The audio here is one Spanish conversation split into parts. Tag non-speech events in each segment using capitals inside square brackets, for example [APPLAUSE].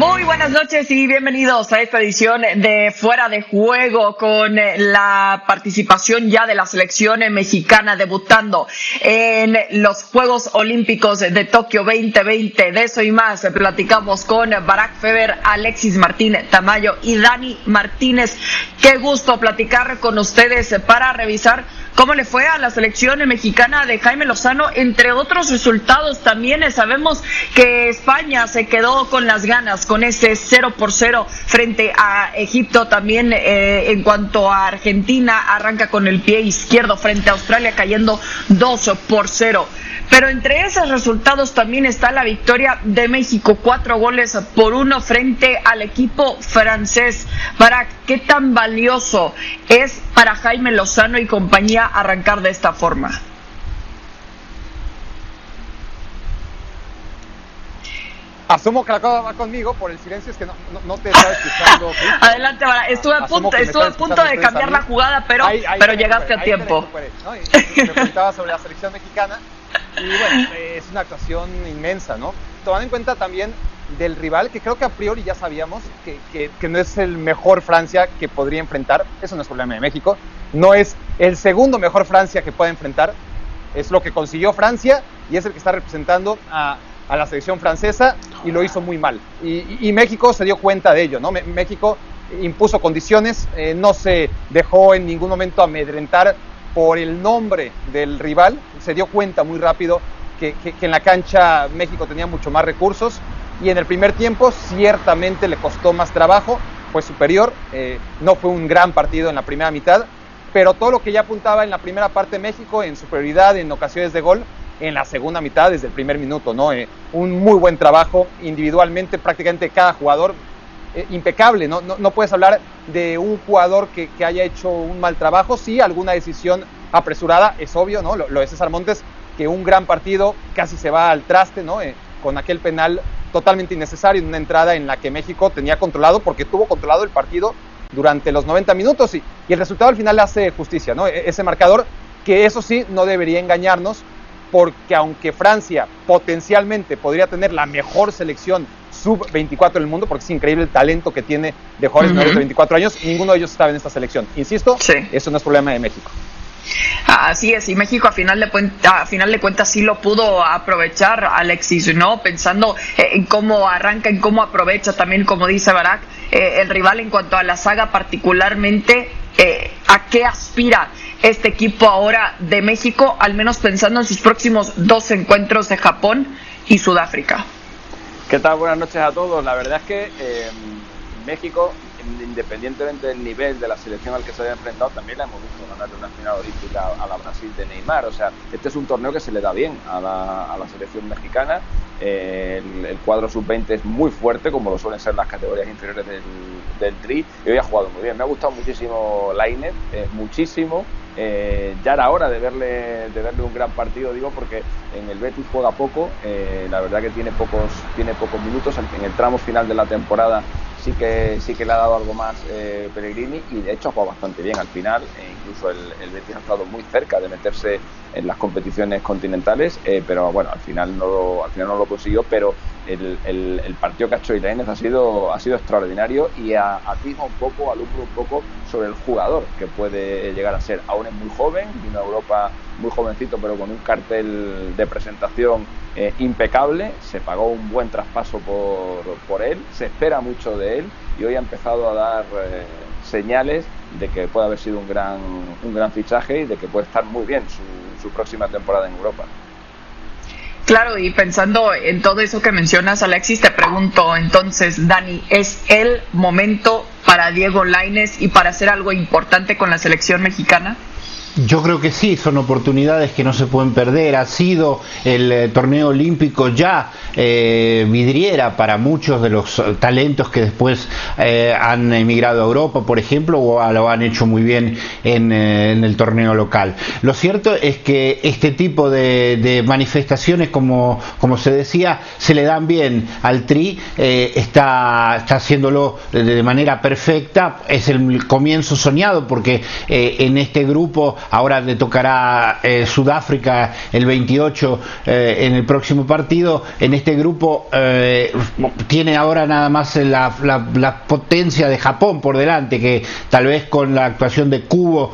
Muy buenas noches y bienvenidos a esta edición de Fuera de Juego con la participación ya de la selección mexicana debutando en los Juegos Olímpicos de Tokio 2020. De eso y más platicamos con Barack Feber, Alexis Martínez Tamayo y Dani Martínez. Qué gusto platicar con ustedes para revisar cómo le fue a la selección mexicana de Jaime Lozano, entre otros resultados. También sabemos que España se quedó con las ganas, con ese 0 por 0 frente a Egipto. También eh, en cuanto a Argentina, arranca con el pie izquierdo frente a Australia, cayendo 2 por 0. Pero entre esos resultados también está la victoria de México, cuatro goles por uno frente al equipo francés. Para qué tan valioso es para Jaime Lozano y compañía arrancar de esta forma. Asumo que la cosa va conmigo por el silencio, es que no, te estaba escuchando. [LAUGHS] Adelante, Vara. Estuve a punto, estuve a punto de cambiar la jugada, pero, pero llegaste a tiempo. me preguntaba sobre la selección mexicana y bueno, [LAUGHS] es una actuación inmensa, ¿no? Tomando en cuenta también del rival, que creo que a priori ya sabíamos que, que, no es el mejor Francia que podría enfrentar, eso no es problema de México, no es el segundo mejor Francia que pueda enfrentar, es lo que consiguió Francia y es el que está representando a, a la selección francesa y lo hizo muy mal. Y, México se dio cuenta de ello, ¿no? México impuso condiciones, eh, no se dejó en ningún momento amedrentar por el nombre del rival, se dio cuenta muy rápido que, en la cancha México tenía mucho más recursos y en el primer tiempo ciertamente le costó más trabajo, fue superior, eh, no fue un gran partido en la primera mitad, pero todo lo que ya apuntaba en la primera parte México en superioridad, en ocasiones de gol, en la segunda mitad desde el primer minuto, ¿no? Eh, un muy buen trabajo individualmente, prácticamente cada jugador eh, impecable, ¿no? ¿no? puedes hablar de un jugador que, que, haya hecho un mal trabajo, sí, alguna decisión apresurada, es obvio, ¿no? Lo, de César Montes, que un gran partido casi se va al traste, ¿no? Con aquel penal totalmente innecesario en una entrada en la que México tenía controlado, porque tuvo controlado el partido durante los 90 minutos y, y el resultado al final le hace justicia, ¿no? E, ese marcador que eso sí no debería engañarnos, porque aunque Francia potencialmente podría tener la mejor selección sub-24 del mundo, porque es increíble el talento que tiene de jóvenes menores de 24 años. Ninguno de ellos estaba en esta selección. Insisto, eso no es problema de México. Así es, y México a final de a final de cuentas sí lo pudo aprovechar Alexis, ¿no? Pensando eh, en cómo arranca, en cómo aprovecha también, como dice Barak, eh, el rival en cuanto a la saga particularmente, eh, a qué aspira este equipo ahora de México, al menos pensando en sus próximos dos encuentros de Japón y Sudáfrica. ¿Qué tal? Buenas noches a todos. La verdad es que México, independientemente del nivel de la selección al que se haya enfrentado, también la hemos visto ganarle una final olímpica a la Brasil de Neymar. O sea, este es un torneo que se le da bien a la, selección mexicana. El, cuadro sub-20 es muy fuerte, como lo suelen ser las categorías inferiores del, del Tri, y hoy ha jugado muy bien. Me ha gustado muchísimo Lainez, eh, muchísimo. Eh, ya era hora de verle, de verle un gran partido, digo, porque en el Betis juega poco, eh, la verdad que tiene pocos, tiene pocos minutos, en el tramo final de la temporada sí que, sí que le ha dado algo más eh, Pellegrini y de hecho ha jugado bastante bien al final, e incluso el, el, Betis ha estado muy cerca de meterse en las competiciones continentales, pero bueno, al final no lo, al final no lo consiguió, pero el, partido que ha hecho Irene ha sido, ha sido extraordinario y atisma un poco, alumbra un poco sobre el jugador que puede llegar a ser. Aún es muy joven, vino a Europa muy jovencito, pero con un cartel de presentación eh, impecable. Se pagó un buen traspaso por, por, él, se espera mucho de él y hoy ha empezado a dar eh, señales de que puede haber sido un gran, un gran fichaje y de que puede estar muy bien su, su próxima temporada en Europa. Claro, y pensando en todo eso que mencionas, Alexis, te pregunto entonces, Dani, ¿es el momento para Diego Laines y para hacer algo importante con la selección mexicana? Yo creo que sí, son oportunidades que no se pueden perder. Ha sido el eh, torneo olímpico ya eh, vidriera para muchos de los talentos que después eh, han emigrado a Europa, por ejemplo, o lo han hecho muy bien en, el torneo local. Lo cierto es que este tipo de, manifestaciones, como, como se decía, se le dan bien al Tri, está, está haciéndolo de manera perfecta. Es el comienzo soñado porque en este grupo ahora le tocará eh, Sudáfrica el 28 eh, en el próximo partido. En este grupo eh, tiene ahora nada más la, potencia de Japón por delante, que tal vez con la actuación de Cubo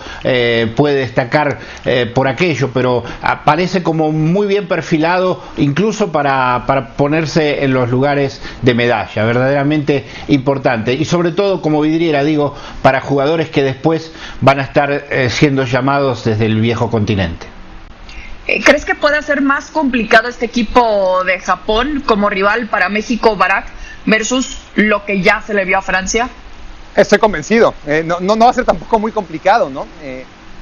puede destacar por aquello, pero parece como muy bien perfilado, incluso para, ponerse en los lugares de medalla, verdaderamente importante. Y sobre todo, como vidriera, digo, para jugadores que después van a estar siendo llamados desde el viejo continente. Eh, ¿Crees que puede ser más complicado este equipo de Japón como rival para México, Barak, versus lo que ya se le vio a Francia? Estoy convencido. Eh, no, no, va a ser tampoco muy complicado, ¿no?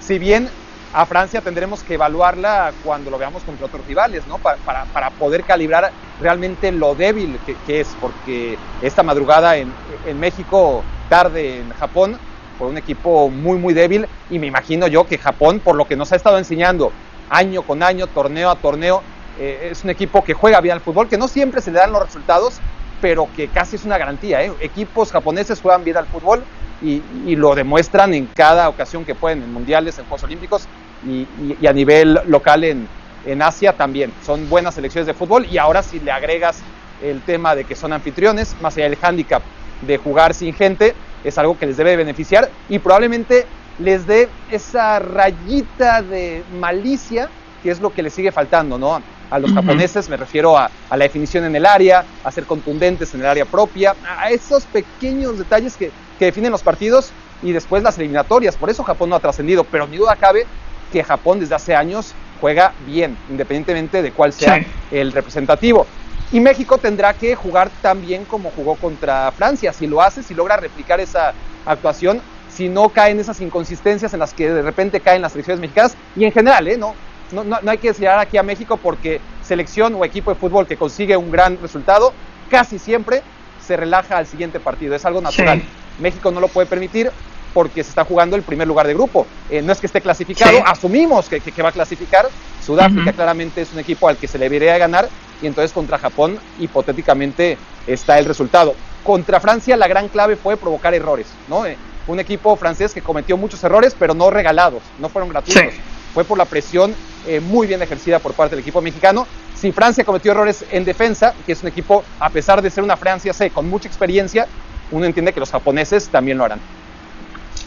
si bien a Francia tendremos que evaluarla cuando lo veamos contra otros rivales, ¿no? Para, para, poder calibrar realmente lo débil que, es, porque esta madrugada en, en, México, tarde en Japón, por un equipo muy, muy débil, y me imagino yo que Japón, por lo que nos ha estado enseñando año con año, torneo a torneo, eh, es un equipo que juega bien al fútbol, que no siempre se le dan los resultados, pero que casi es una garantía. ¿eh? Equipos japoneses juegan bien al fútbol y, lo demuestran en cada ocasión que pueden, en mundiales, en Juegos Olímpicos, y, a nivel local en, en Asia también. Son buenas selecciones de fútbol y ahora si le agregas el tema de que son anfitriones, más allá del hándicap de jugar sin gente, es algo que les debe beneficiar y probablemente les dé esa rayita de malicia que es lo que les sigue faltando, ¿no? A los japoneses me refiero a, a, la definición en el área, a ser contundentes en el área propia, a esos pequeños detalles que, que definen los partidos y después las eliminatorias. Por eso Japón no ha trascendido, pero ni duda cabe que Japón desde hace años juega bien, independientemente de cuál sea el representativo. Y México tendrá que jugar tan bien como jugó contra Francia. Si lo hace, si logra replicar esa actuación, si no caen esas inconsistencias en las que de repente caen las selecciones mexicanas, y en general, ¿eh? no, no, no hay que señalar aquí a México porque selección o equipo de fútbol que consigue un gran resultado, casi siempre se relaja al siguiente partido. Es algo natural. México no lo puede permitir porque se está jugando el primer lugar de grupo. Eh, no es que esté clasificado, asumimos que, que, va a clasificar. Sudáfrica claramente es un equipo al que se le debería ganar y entonces contra Japón hipotéticamente está el resultado. Contra Francia la gran clave fue provocar errores, ¿no? Eh, un equipo francés que cometió muchos errores, pero no regalados, no fueron gratuitos. Fue por la presión eh, muy bien ejercida por parte del equipo mexicano. Si Francia cometió errores en defensa, que es un equipo, a pesar de ser una Francia C con mucha experiencia, uno entiende que los japoneses también lo harán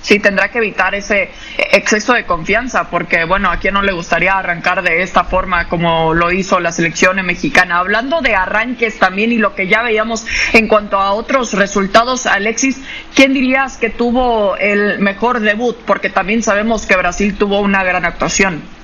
sí tendrá que evitar ese exceso de confianza, porque bueno, a quien no le gustaría arrancar de esta forma como lo hizo la selección mexicana. Hablando de arranques también y lo que ya veíamos en cuanto a otros resultados, Alexis, ¿quién dirías que tuvo el mejor debut? Porque también sabemos que Brasil tuvo una gran actuación.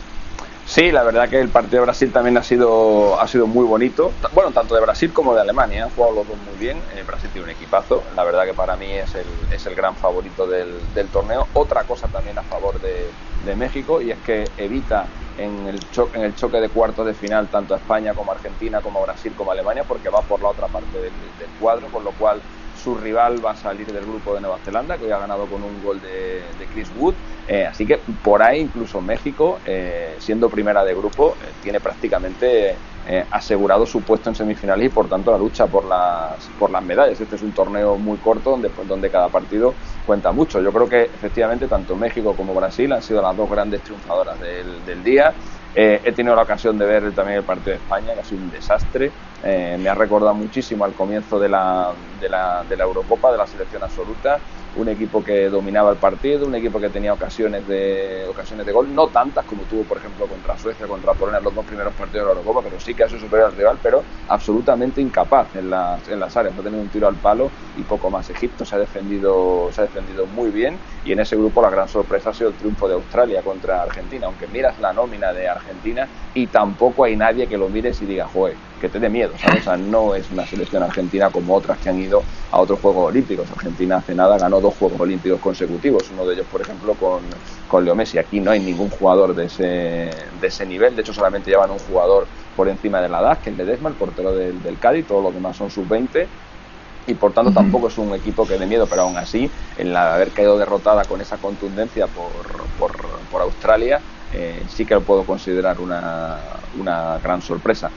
Sí, la verdad que el partido de Brasil también ha sido, ha sido muy bonito. Bueno, tanto de Brasil como de Alemania. Han jugado los dos muy bien. Eh, Brasil tiene un equipazo. La verdad que para mí es el, es el gran favorito del, del torneo. Otra cosa también a favor de, de México y es que evita en el, choque, en el choque de cuartos de final tanto a España como a Argentina, como a Brasil, como a Alemania, porque va por la otra parte del cuadro, con lo cual su rival va a salir del grupo de Nueva Zelanda, que hoy ha ganado con un gol de, Chris Wood. Eh, así que por ahí incluso México, eh, siendo primera de grupo, eh, tiene prácticamente asegurado su puesto en semifinales y por tanto la lucha por las, por las medallas. Este es un torneo muy corto donde, donde cada partido cuenta mucho. Yo creo que efectivamente tanto México como Brasil han sido las dos grandes triunfadoras del día. He tenido la ocasión de ver también el partido de España, que ha sido un desastre. me ha recordado muchísimo al comienzo de la, de la, de la Eurocopa, de la selección absoluta un equipo que dominaba el partido, un equipo que tenía ocasiones de ocasiones de gol, no tantas como tuvo, por ejemplo, contra Suecia, contra Polonia los dos primeros partidos de la Eurocopa, pero sí que ha sido superior al rival, pero absolutamente incapaz en las, en las áreas, no ha tenido un tiro al palo y poco más. Egipto se ha defendido se ha defendido muy bien y en ese grupo la gran sorpresa ha sido el triunfo de Australia contra Argentina, aunque miras la nómina de Argentina y tampoco hay nadie que lo mires y diga, joder, que te dé miedo, ¿sabes? O sea, no es una selección argentina como otras que han ido a otros Juegos Olímpicos. Argentina hace nada ganó dos Juegos Olímpicos consecutivos, uno de ellos, por ejemplo, con, con Leo Messi. Aquí no hay ningún jugador de ese, de ese nivel, de hecho solamente llevan un jugador por encima de la edad, que es Ledesma, el portero del, del Cádiz, todos los demás son sub-20 y por tanto tampoco es un equipo que dé miedo, pero aún así, en la haber caído derrotada con esa contundencia por, por, por Australia, eh, sí que lo puedo considerar una, una gran sorpresa.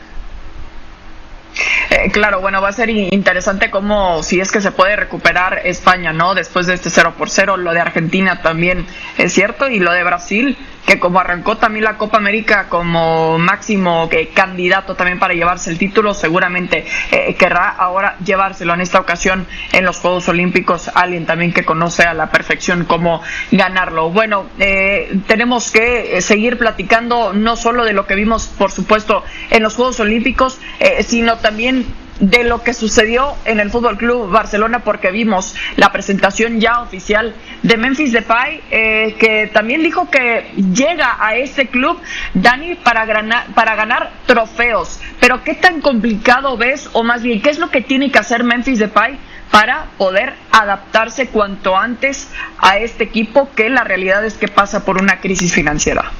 Eh, claro, bueno, va a ser interesante cómo, si es que se puede recuperar España, ¿no? Después de este 0 por 0, lo de Argentina también es cierto, y lo de Brasil, que como arrancó también la Copa América como máximo eh, candidato también para llevarse el título, seguramente eh, querrá ahora llevárselo en esta ocasión en los Juegos Olímpicos, alguien también que conoce a la perfección cómo ganarlo. Bueno, eh, tenemos que seguir platicando no solo de lo que vimos, por supuesto, en los Juegos Olímpicos, sino también de lo que sucedió en el Fútbol Club Barcelona porque vimos la presentación ya oficial de Memphis Depay eh, que también dijo que llega a ese club Dani para ganar para ganar trofeos pero qué tan complicado ves o más bien qué es lo que tiene que hacer Memphis Depay para poder adaptarse cuanto antes a este equipo que la realidad es que pasa por una crisis financiera.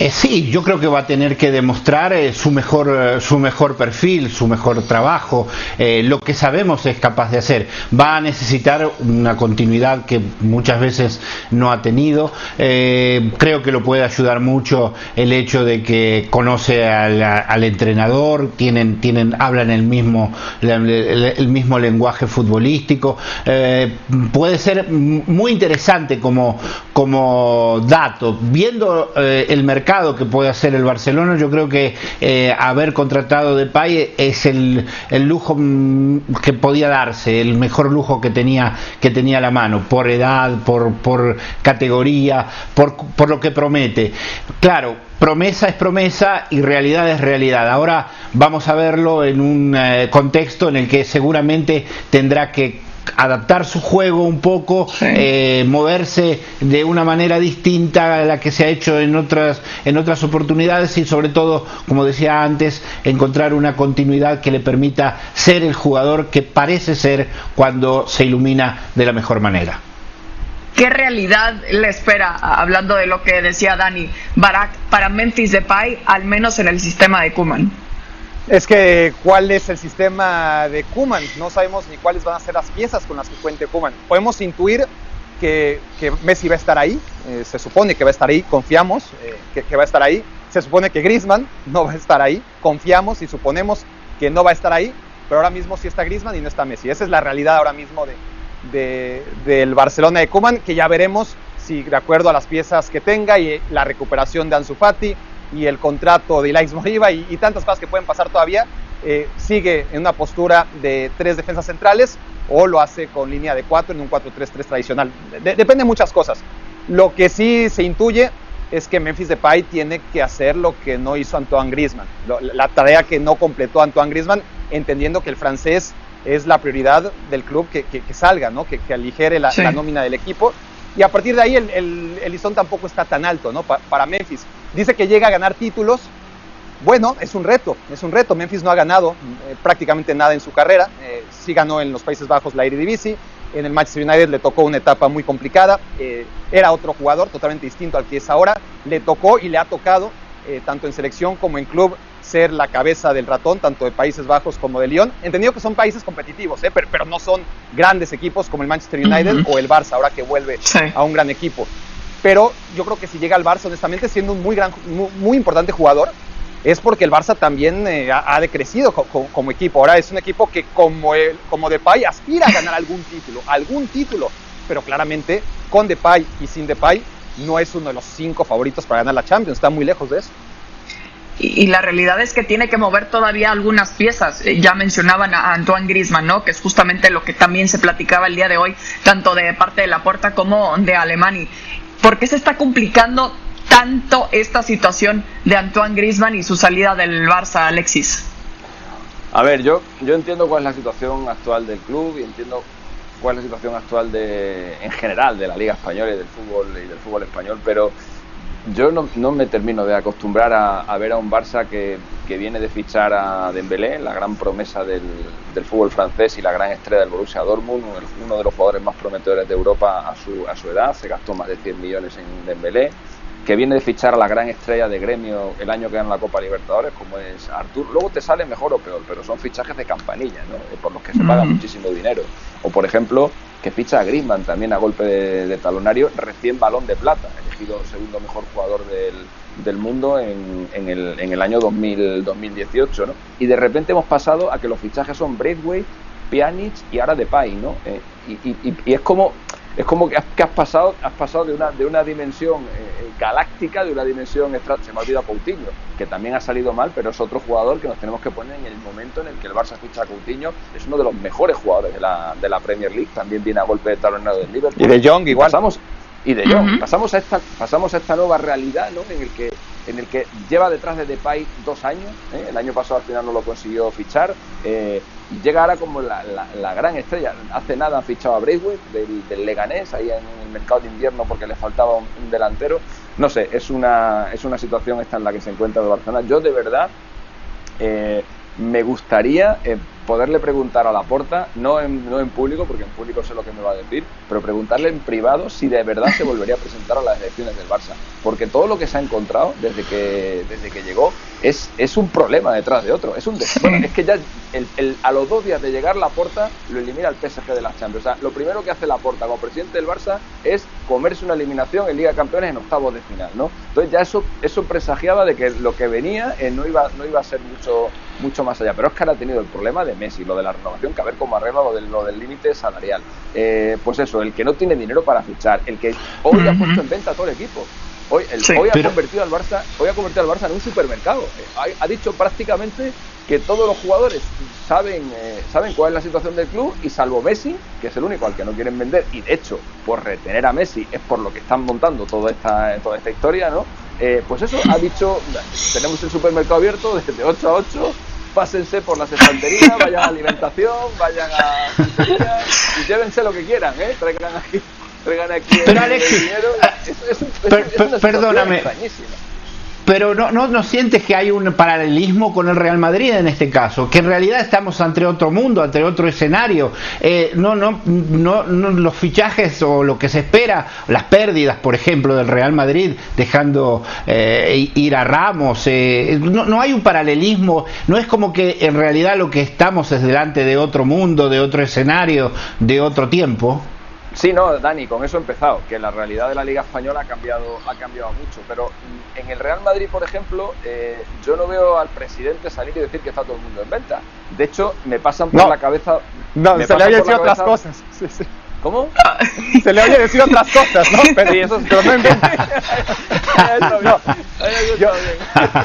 Eh, sí, yo creo que va a tener que demostrar eh, su, mejor, eh, su mejor perfil, su mejor trabajo, lo que sabemos es capaz de hacer. Va a necesitar una continuidad que muchas veces no ha tenido. creo que lo puede ayudar mucho el hecho de que conoce al, entrenador, tienen, tienen, hablan el mismo, el, mismo lenguaje futbolístico. puede ser muy interesante como, como dato. Viendo el mercado, que puede hacer el Barcelona, yo creo que eh, haber contratado de Pay es el, lujo mm, que podía darse, el mejor lujo que tenía, que tenía la mano, por edad, por, por categoría, por, por lo que promete. Claro, promesa es promesa y realidad es realidad. Ahora vamos a verlo en un eh, contexto en el que seguramente tendrá que adaptar su juego un poco, eh, moverse de una manera distinta a la que se ha hecho en otras, en otras oportunidades y sobre todo, como decía antes, encontrar una continuidad que le permita ser el jugador que parece ser cuando se ilumina de la mejor manera. ¿Qué realidad le espera, hablando de lo que decía Dani, Barak, para Memphis Depay, al menos en el sistema de Kuman? Es que cuál es el sistema de Kuman. No sabemos ni cuáles van a ser las piezas con las que cuente Kuman. Podemos intuir que, Messi va a estar ahí, eh, se supone que va a estar ahí, confiamos eh, que, va a estar ahí. Se supone que Griezmann [LAUGHS] no va a estar ahí, confiamos y suponemos que no va a estar ahí, pero ahora mismo sí está Griezmann y no está Messi. Esa es la realidad ahora mismo de, del Barcelona de Kuman, que ya veremos si de acuerdo a las piezas que tenga y la recuperación de Ansu Fati, y el contrato de Ilaix Moriba y, tantas cosas que pueden pasar todavía, eh, sigue en una postura de tres defensas centrales o lo hace con línea de cuatro en un 4-3-3 tradicional. depende de muchas cosas. Lo que sí se intuye es que Memphis Depay tiene que hacer lo que no hizo Antoine Griezmann, la tarea que no completó Antoine Griezmann, entendiendo que el francés es la prioridad del club que, salga, ¿no? que, aligere la, nómina del equipo. Y a partir de ahí el, el, listón tampoco está tan alto ¿no? para Memphis. Dice que llega a ganar títulos. Bueno, es un reto, es un reto. Memphis no ha ganado eh, prácticamente nada en su carrera. Eh, sí ganó en los Países Bajos la Eredivisie. En el Manchester United le tocó una etapa muy complicada. Eh, era otro jugador totalmente distinto al que es ahora. Le tocó y le ha tocado, tanto en selección como en club, ser la cabeza del ratón, tanto de Países Bajos como de Lyon. Entendido que son países competitivos, pero, no son grandes equipos como el Manchester United o el Barça, ahora que vuelve a un gran equipo pero yo creo que si llega al Barça, honestamente, siendo un muy, gran, muy, importante jugador, es porque el Barça también eh, ha, decrecido como equipo. Ahora es un equipo que como, el, como Depay aspira a ganar algún título, algún título, pero claramente con Depay y sin Depay no es uno de los cinco favoritos para ganar la Champions, está muy lejos de eso. Y, la realidad es que tiene que mover todavía algunas piezas. Eh, ya mencionaban a Antoine Griezmann, ¿no? Que es justamente lo que también se platicaba el día de hoy, tanto de parte de la puerta como de Alemania. ¿Por qué se está complicando tanto esta situación de Antoine Griezmann y su salida del Barça, Alexis? A ver, yo, yo entiendo cuál es la situación actual del club y entiendo cuál es la situación actual de, en general de la Liga Española y del fútbol y del fútbol español, pero yo no, no me termino de acostumbrar a, ver a un Barça que, que, viene de fichar a Dembélé, la gran promesa del, del, fútbol francés y la gran estrella del Borussia Dortmund, uno de los jugadores más prometedores de Europa a su, a su edad, se gastó más de 100 millones en Dembélé, que viene de fichar a la gran estrella de gremio el año que gana la Copa Libertadores, como es Artur. Luego te sale mejor o peor, pero son fichajes de campanilla, ¿no? por los que se paga muchísimo dinero. O por ejemplo, que ficha a Griezmann también a golpe de, talonario, recién balón de plata, elegido segundo mejor jugador del, del mundo en, en, el, en, el, año 2000, 2018. ¿no? Y de repente hemos pasado a que los fichajes son Braithwaite, Pjanic y ahora Depay, ¿no? Eh, y, es como es como que has, pasado has pasado de una de una dimensión eh, eh, galáctica de una dimensión extra se me ha olvidado Coutinho que también ha salido mal pero es otro jugador que nos tenemos que poner en el momento en el que el Barça ficha a Coutinho es uno de los mejores jugadores de la, de la Premier League también viene a golpe de talonado del Liverpool. Y de Young igual. Pasamos y de Young pasamos a esta pasamos a esta nueva realidad ¿no? en el que en el que lleva detrás de Depay dos años, ¿eh? el año pasado al final no lo consiguió fichar, eh, llega ahora como la, gran estrella. Hace nada han fichado a Braithwaite del, Leganés, ahí en el mercado de invierno porque le faltaba un, delantero. No sé, es una, es una situación esta en la que se encuentra el Barcelona. Yo de verdad eh, me gustaría poderle preguntar a la porta, no en, no en público, porque en público sé lo que me va a decir, pero preguntarle en privado si de verdad se volvería a presentar a las elecciones del Barça. Porque todo lo que se ha encontrado desde que, desde que llegó es, es un problema detrás de otro. Es un bueno, es que ya el, a los dos días de llegar la porta lo elimina el PSG de las Champions. O sea, lo primero que hace la porta como presidente del Barça es comerse una eliminación en Liga de Campeones en octavos de final, ¿no? Entonces ya eso, eso presagiaba de que lo que venía eh, no, iba, no iba a ser mucho, mucho más allá. Pero es que ahora ha tenido el problema de Messi, lo de la renovación, que a ver cómo arregla lo del, lo del límite salarial. Eh, pues eso, el que no tiene dinero para fichar, el que hoy ha puesto en venta a todo el equipo. Hoy, hoy ha convertido al Barça, hoy ha convertido al Barça en un supermercado. Eh, ha, dicho prácticamente que todos los jugadores saben, eh, saben cuál es la situación del club y salvo Messi, que es el único al que no quieren vender, y de hecho, por retener a Messi es por lo que están montando toda esta, toda esta historia, ¿no? pues eso ha dicho, tenemos el supermercado abierto desde 8 a 8, pásense por las estanterías, [LAUGHS] vayan a alimentación, vayan a y llévense lo que quieran, ¿eh? Traigan aquí, traigan aquí Pero Alexis, dinero. Es, perdóname pero no, no, no sientes que hay un paralelismo con el Real Madrid en este caso, que en realidad estamos ante otro mundo, ante otro escenario. Eh, no, no, no, los fichajes o lo que se espera, las pérdidas, por ejemplo, del Real Madrid, dejando eh, ir a Ramos, eh, no, no hay un paralelismo, no es como que en realidad lo que estamos es delante de otro mundo, de otro escenario, de otro tiempo. Sí, no, Dani, con eso he empezado, que la realidad de la Liga Española ha cambiado, ha cambiado mucho, pero en el Real Madrid, por ejemplo, eh, yo no veo al presidente salir y decir que está todo el mundo en venta. De hecho, me pasan por la cabeza... No, [LAUGHS] se le había dicho otras cosas. ¿Cómo? Se le había decir otras cosas, ¿no? Pero, sí, [LAUGHS] eso es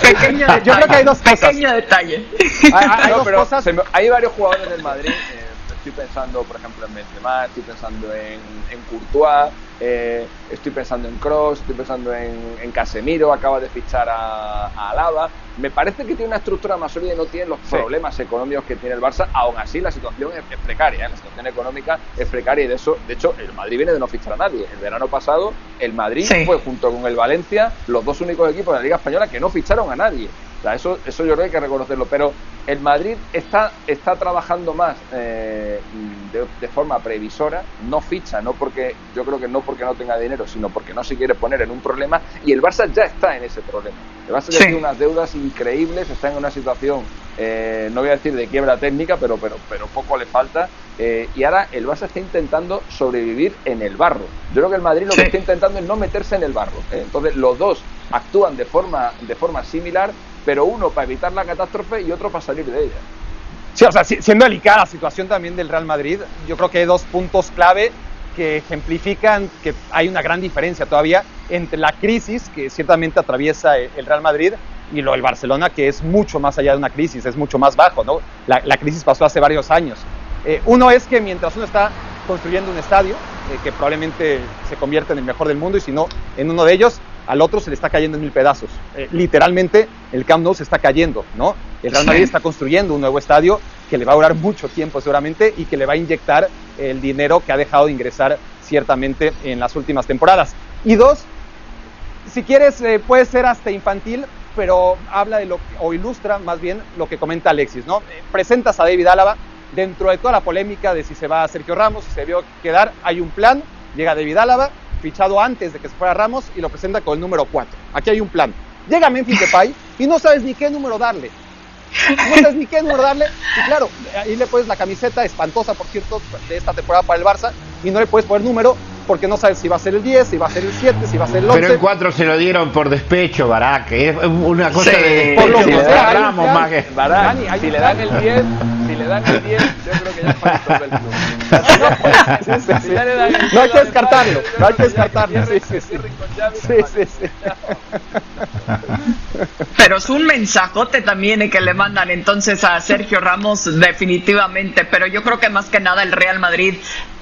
Pequeño detalle. Yo creo que hay dos cosas. Pequeño detalle. Hay, dos cosas. hay varios jugadores del Madrid. Eh, estoy pensando, por ejemplo, en Benzema, estoy pensando en, en Courtois, eh, estoy pensando en Cross, estoy pensando en, Casemiro, acaba de fichar a, a, Alaba. Me parece que tiene una estructura más sólida y no tiene los problemas económicos que tiene el Barça. Aún así, la situación es, precaria, ¿eh? la situación económica es precaria y de eso, de hecho, el Madrid viene de no fichar a nadie. El verano pasado, el Madrid fue junto con el Valencia los dos únicos equipos de la Liga Española que no ficharon a nadie eso, eso yo creo que hay que reconocerlo. Pero el Madrid está, está trabajando más eh, de, forma previsora, no ficha, no porque yo creo que no porque no tenga dinero, sino porque no se quiere poner en un problema. Y el Barça ya está en ese problema. El Barça ya tiene unas deudas increíbles, está en una situación, eh, no voy a decir de quiebra técnica, pero, pero, pero poco le falta. Eh, y ahora el Barça está intentando sobrevivir en el barro. Yo creo que el Madrid lo que está intentando es no meterse en el barro. Entonces los dos actúan de forma, de forma similar pero uno para evitar la catástrofe y otro para salir de ella. Sí, o sea, siendo delicada la situación también del Real Madrid, yo creo que hay dos puntos clave que ejemplifican que hay una gran diferencia todavía entre la crisis que ciertamente atraviesa el Real Madrid y lo del Barcelona, que es mucho más allá de una crisis, es mucho más bajo, ¿no? La, crisis pasó hace varios años. Eh, uno es que mientras uno está construyendo un estadio, eh, que probablemente se convierte en el mejor del mundo, y si no, en uno de ellos, al otro se le está cayendo en mil pedazos. Eh, literalmente el Camp Nou se está cayendo, ¿no? El Real Madrid está construyendo un nuevo estadio que le va a durar mucho tiempo seguramente y que le va a inyectar el dinero que ha dejado de ingresar ciertamente en las últimas temporadas. Y dos, si quieres eh, puede ser hasta infantil, pero habla de lo o ilustra más bien lo que comenta Alexis, ¿no? Eh, presentas a David Álava dentro de toda la polémica de si se va a Sergio Ramos, si se vio quedar, hay un plan, llega David Álava, fichado antes de que se fuera Ramos y lo presenta con el número 4. Aquí hay un plan. Llega Memphis Depay y no sabes ni qué número darle. No sabes ni qué número darle. Y claro, ahí le pones la camiseta espantosa, por cierto, de esta temporada para el Barça y no le puedes poner número porque no sabes si va a ser el 10, si va a ser el 7, si va a ser el 11. Pero el 4 se lo dieron por despecho, Barak. Es una cosa de despecho. Por lo que Ramos más que... Barak, si le dan el 10 si le dan el 10, yo creo que ya fue el club. No hay que descartarlo, no hay que descartarlo. Sí, sí, sí. sí, sí, Pero es un mensajote también que le mandan entonces a Sergio Ramos definitivamente, pero yo creo que más que nada el Real Madrid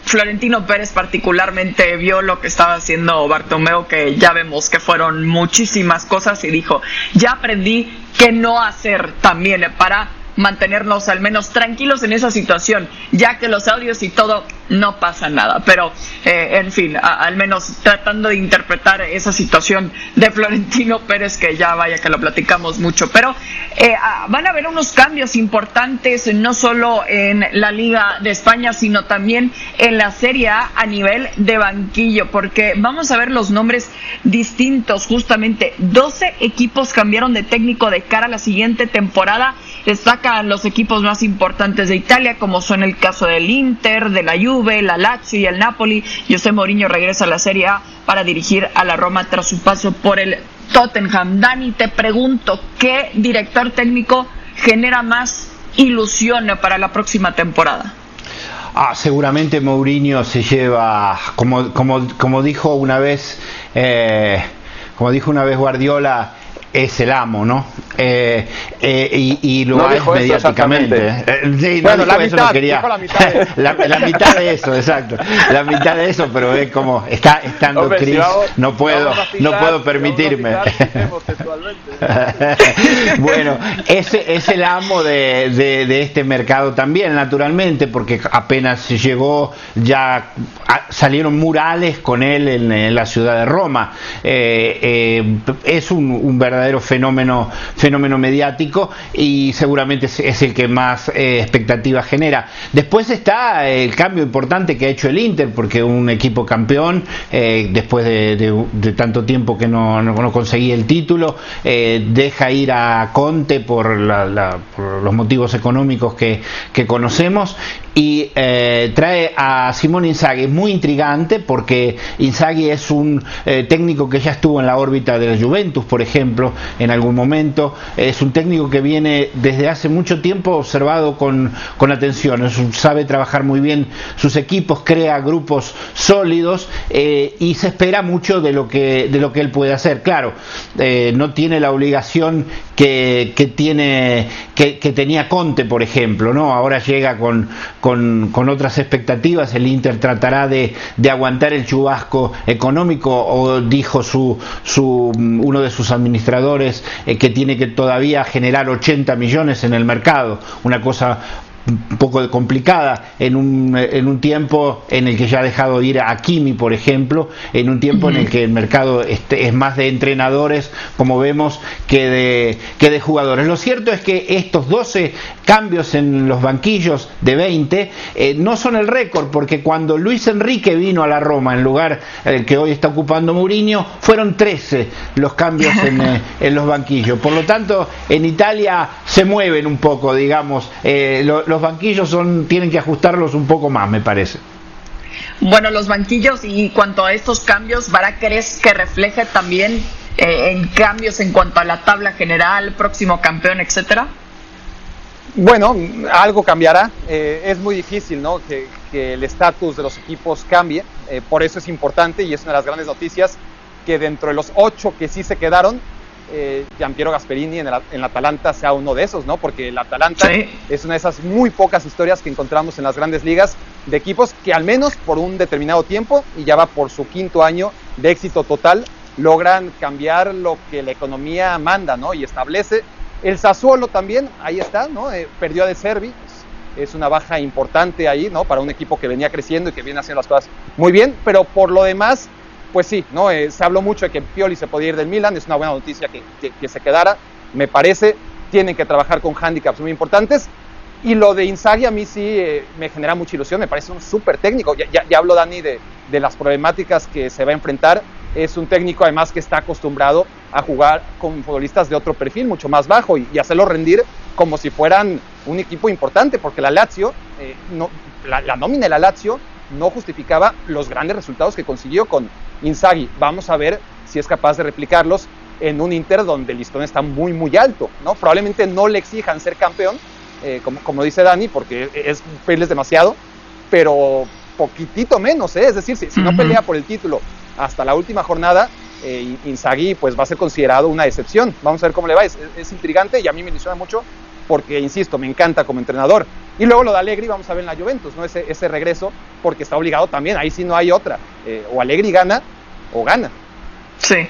Florentino Pérez particularmente vio lo que estaba haciendo Bartomeo, que ya vemos que fueron muchísimas cosas y dijo, ya aprendí qué no hacer también para mantenernos al menos tranquilos en esa situación, ya que los audios y todo no pasa nada. Pero, eh, en fin, al menos tratando de interpretar esa situación de Florentino Pérez, que ya vaya que lo platicamos mucho. Pero eh, van a haber unos cambios importantes, no solo en la Liga de España, sino también en la Serie A a nivel de banquillo, porque vamos a ver los nombres distintos. Justamente 12 equipos cambiaron de técnico de cara a la siguiente temporada. Destacan los equipos más importantes de Italia, como son el caso del Inter, de la la Lazio y el Napoli. José Mourinho regresa a la Serie A para dirigir a la Roma tras su paso por el Tottenham. Dani, te pregunto, ¿qué director técnico genera más ilusión para la próxima temporada? Ah, seguramente Mourinho se lleva, como, como, como dijo una vez, eh, como dijo una vez Guardiola, es el amo, ¿no? Eh, eh, y, y, lo no es mediáticamente. Eh, sí, bueno, la mitad, quería. [LAUGHS] La mitad, la, mitad, de eso, exacto. La mitad de eso, pero es como está estando Chris, no puedo, no puedo permitirme. [LAUGHS] bueno, ese es el amo de, de, este mercado también, naturalmente, porque apenas llegó ya salieron murales con él en, la ciudad de Roma. es un, un verdadero fenómeno, fenómeno mediático y seguramente es, el que más eh, expectativas genera. Después está el cambio importante que ha hecho el Inter, porque un equipo campeón, eh, después de, tanto tiempo que no, no, conseguía el título, eh, deja ir a Conte por, los motivos económicos que, que conocemos y trae a Simón Inzaghi, muy intrigante porque Inzaghi es un técnico que ya estuvo en la órbita de la Juventus, por ejemplo, en algún momento. Es un técnico que viene desde hace mucho tiempo observado con, con atención, sabe trabajar muy bien sus equipos, crea grupos sólidos eh, y se espera mucho de lo que, de lo que él puede hacer. Claro, eh, no tiene la obligación que, que tiene, que, que, tenía Conte, por ejemplo, ¿no? Ahora llega con, con, con otras expectativas, el Inter tratará de, de, aguantar el chubasco económico, o dijo su, su, uno de sus administradores eh, que tiene que todavía generar 80 millones en el mercado, una cosa un poco complicada en un, en un tiempo en el que ya ha dejado ir a Kimi, por ejemplo, en un tiempo en el que el mercado este, es más de entrenadores, como vemos, que de, que de jugadores. Lo cierto es que estos 12 cambios en los banquillos de 20 eh, no son el récord, porque cuando Luis Enrique vino a la Roma, en lugar del que hoy está ocupando Mourinho, fueron 13 los cambios en, eh, [LAUGHS] en los banquillos. Por lo tanto, en Italia se mueven un poco, digamos, eh, los banquillos son, tienen que ajustarlos un poco más, me parece. Bueno, los banquillos y cuanto a estos cambios, ¿Vara crees que refleje también eh, en cambios en cuanto a la tabla general, próximo campeón, etcétera? Bueno, algo cambiará. Eh, es muy difícil ¿no? que, el estatus de los equipos cambie. Eh, por eso es importante y es una de las grandes noticias que dentro de los ocho que sí se quedaron, eh, Giampiero Gasperini en el, Atalanta sea uno de esos, ¿no? Porque el Atalanta es una de esas muy pocas historias que encontramos en las grandes ligas de equipos que al menos por un determinado tiempo, y ya va por su quinto año de éxito total, logran cambiar lo que la economía manda, ¿no? Y establece. El Sassuolo también, ahí está, ¿no? Eh, perdió a De Servi, es una baja importante ahí, ¿no? Para un equipo que venía creciendo y que viene haciendo las cosas muy bien, pero por lo demás pues sí, ¿no? Eh, se habló mucho de que Pioli se podía ir del Milan, es una buena noticia que, se quedara, me parece, tienen que trabajar con handicaps muy importantes. Y lo de Inzaghi a mí sí eh, me genera mucha ilusión, me parece un súper técnico. Ya, ya, hablo, Dani, de, las problemáticas que se va a enfrentar. Es un técnico además que está acostumbrado a jugar con futbolistas de otro perfil, mucho más bajo, y, hacerlo rendir como si fueran un equipo importante, porque la Lazio, eh, no, la, la nómina de la Lazio no justificaba los grandes resultados que consiguió con Inzaghi. Vamos a ver si es capaz de replicarlos en un Inter donde el listón está muy, muy alto, ¿no? Probablemente no le exijan ser campeón, eh, como, como, dice Dani, porque es pedirles demasiado, pero poquitito menos, ¿eh? es decir, si, no pelea por el título hasta la última jornada, eh, Inzaghi pues va a ser considerado una excepción. Vamos a ver cómo le va, es, intrigante y a mí me ilusiona mucho porque, insisto, me encanta como entrenador. Y luego lo de Allegri, vamos a ver en la Juventus, ¿no? Ese, ese regreso, porque está obligado también, ahí sí no hay otra. Eh, o Allegri gana o gana. Sí,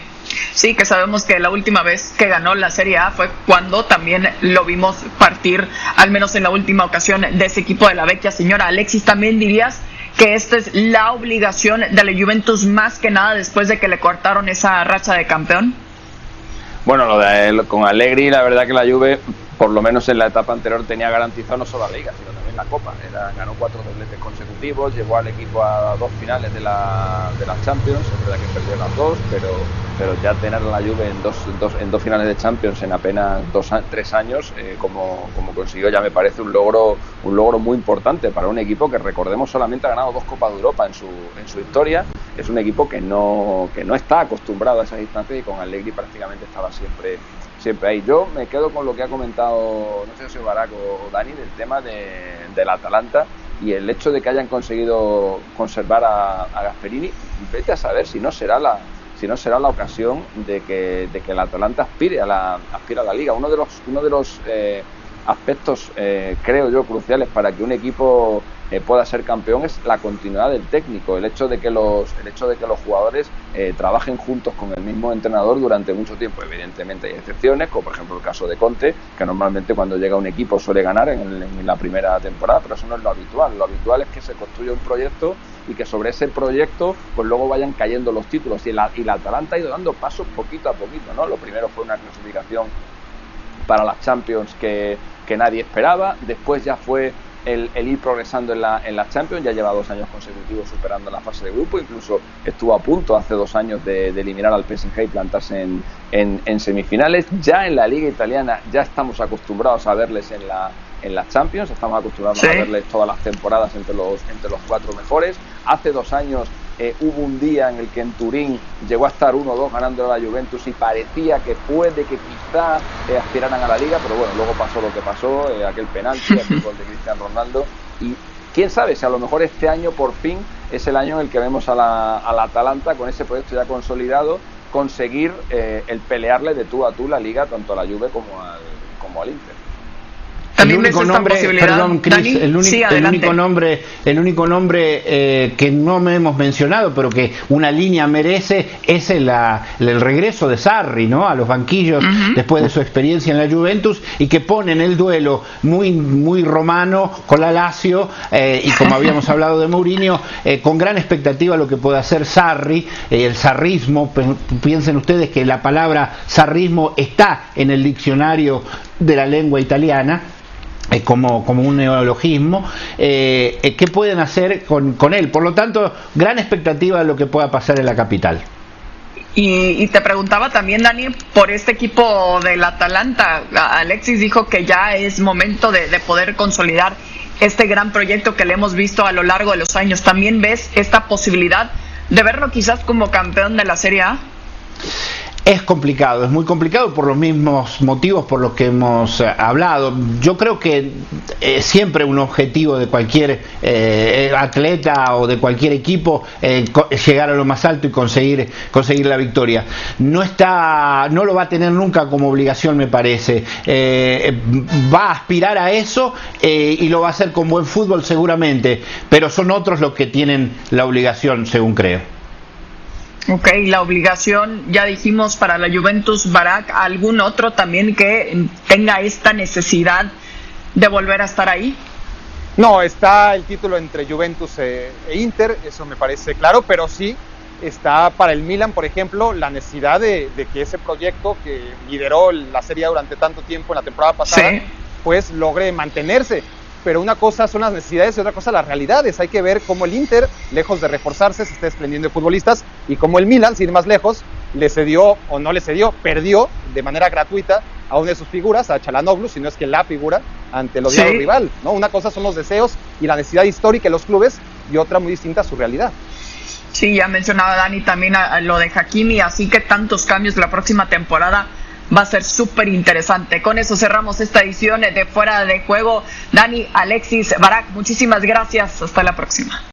sí, que sabemos que la última vez que ganó la Serie A fue cuando también lo vimos partir, al menos en la última ocasión, de ese equipo de la vecchia señora. Alexis, también dirías que esta es la obligación de la Juventus más que nada después de que le cortaron esa racha de campeón? Bueno, lo de con Allegri, la verdad que la Juve, por lo menos en la etapa anterior, tenía garantizado no solo la Liga, sino también la Copa. Era, ganó cuatro dobletes consecutivos, llevó al equipo a dos finales de la, de la Champions, es verdad que perdió las dos, pero pero ya tener la Juve en dos, en dos finales de Champions en apenas dos, tres años, eh, como, como, consiguió, ya me parece un logro, un logro muy importante para un equipo que, recordemos, solamente ha ganado dos Copas de Europa en su, en su historia. Es un equipo que no, que no está acostumbrado a esas distancias y con Allegri prácticamente estaba siempre, siempre ahí. Yo me quedo con lo que ha comentado, no sé si Barack o Dani, del tema de, del Atalanta y el hecho de que hayan conseguido conservar a, a Gasperini, vete a saber si no será la si no será la ocasión de que, de que el Atalanta aspire a la, aspire a la liga. Uno de los, uno de los eh, aspectos, eh, creo yo, cruciales para que un equipo eh, pueda ser campeón es la continuidad del técnico, el hecho de que los, el hecho de que los jugadores trabajen juntos con el mismo entrenador durante mucho tiempo. Evidentemente hay excepciones, como por ejemplo el caso de Conte, que normalmente cuando llega un equipo suele ganar en, en la primera temporada, pero eso no es lo habitual. Lo habitual es que se construya un proyecto y que sobre ese proyecto pues luego vayan cayendo los títulos. Y la, y la Atalanta ha ido dando pasos poquito a poquito, ¿no? Lo primero fue una clasificación para las Champions que, que nadie esperaba, después ya fue el, ir progresando en la, en la Champions, ya lleva dos años consecutivos superando la fase de grupo, incluso estuvo a punto hace dos años de, eliminar al PSG y plantarse en, en, en, semifinales. Ya en la Liga Italiana ya estamos acostumbrados a verles en la, en Champions, estamos acostumbrados a verles todas las temporadas entre los, entre los cuatro mejores. Hace dos años eh, hubo un día en el que en Turín llegó a estar 1-2 ganando a la Juventus y parecía que puede que quizá eh, aspiraran a la liga, pero bueno, luego pasó lo que pasó, eh, aquel penalti, [LAUGHS] aquel gol de Cristiano Ronaldo. Y quién sabe si a lo mejor este año por fin es el año en el que vemos a la, a la Atalanta con ese proyecto ya consolidado conseguir el pelearle de tú a tú la liga tanto a la Juve como al, como al Inter el único nombre, perdón, Chris, el, único, nombre, el único nombre eh, que no me hemos mencionado, pero que una línea merece, es el, el regreso de Sarri, ¿no? A los banquillos después de su experiencia en la Juventus y que pone en el duelo muy, muy romano con la Lazio eh, y como habíamos [LAUGHS] hablado de Mourinho, eh, con gran expectativa lo que puede hacer Sarri, el sarrismo. Piensen ustedes que la palabra sarrismo está en el diccionario de la lengua italiana eh, como, como un neologismo, eh, eh, ¿qué pueden hacer con, con, él? Por lo tanto, gran expectativa de lo que pueda pasar en la capital. Y, te preguntaba también, Dani, por este equipo del Atalanta. Alexis dijo que ya es momento de, de poder consolidar este gran proyecto que le hemos visto a lo largo de los años. ¿También ves esta posibilidad de verlo quizás como campeón de la Serie A? Es complicado, es muy complicado por los mismos motivos por los que hemos eh, hablado. Yo creo que eh, siempre un objetivo de cualquier eh, atleta o de cualquier equipo llegar a lo más alto y conseguir conseguir la victoria. No está, no lo va a tener nunca como obligación, me parece. va a aspirar a eso y lo va a hacer con buen fútbol seguramente, pero son otros los que tienen la obligación, según creo. Ok, la obligación, ya dijimos, para la Juventus Barak, ¿algún otro también que tenga esta necesidad de volver a estar ahí? No, está el título entre Juventus e, e Inter, eso me parece claro, pero sí está para el Milan, por ejemplo, la necesidad de, que ese proyecto que lideró la Serie durante tanto tiempo en la temporada pasada, pues logre mantenerse pero una cosa son las necesidades y otra cosa las realidades. Hay que ver cómo el Inter, lejos de reforzarse, se está desprendiendo de futbolistas y cómo el Milan, sin ir más lejos, le cedió o no le cedió, perdió de manera gratuita a una de sus figuras, a Chalanoglu, si no es que la figura, ante el odiado rival. ¿no? Una cosa son los deseos y la necesidad histórica de los clubes y otra muy distinta a su realidad. Sí, ya mencionaba Dani también a, lo de Hakimi, así que tantos cambios la próxima temporada va a ser súper interesante. Con eso cerramos esta edición de Fuera de Juego. Dani, Alexis, Barak, muchísimas gracias. Hasta la próxima.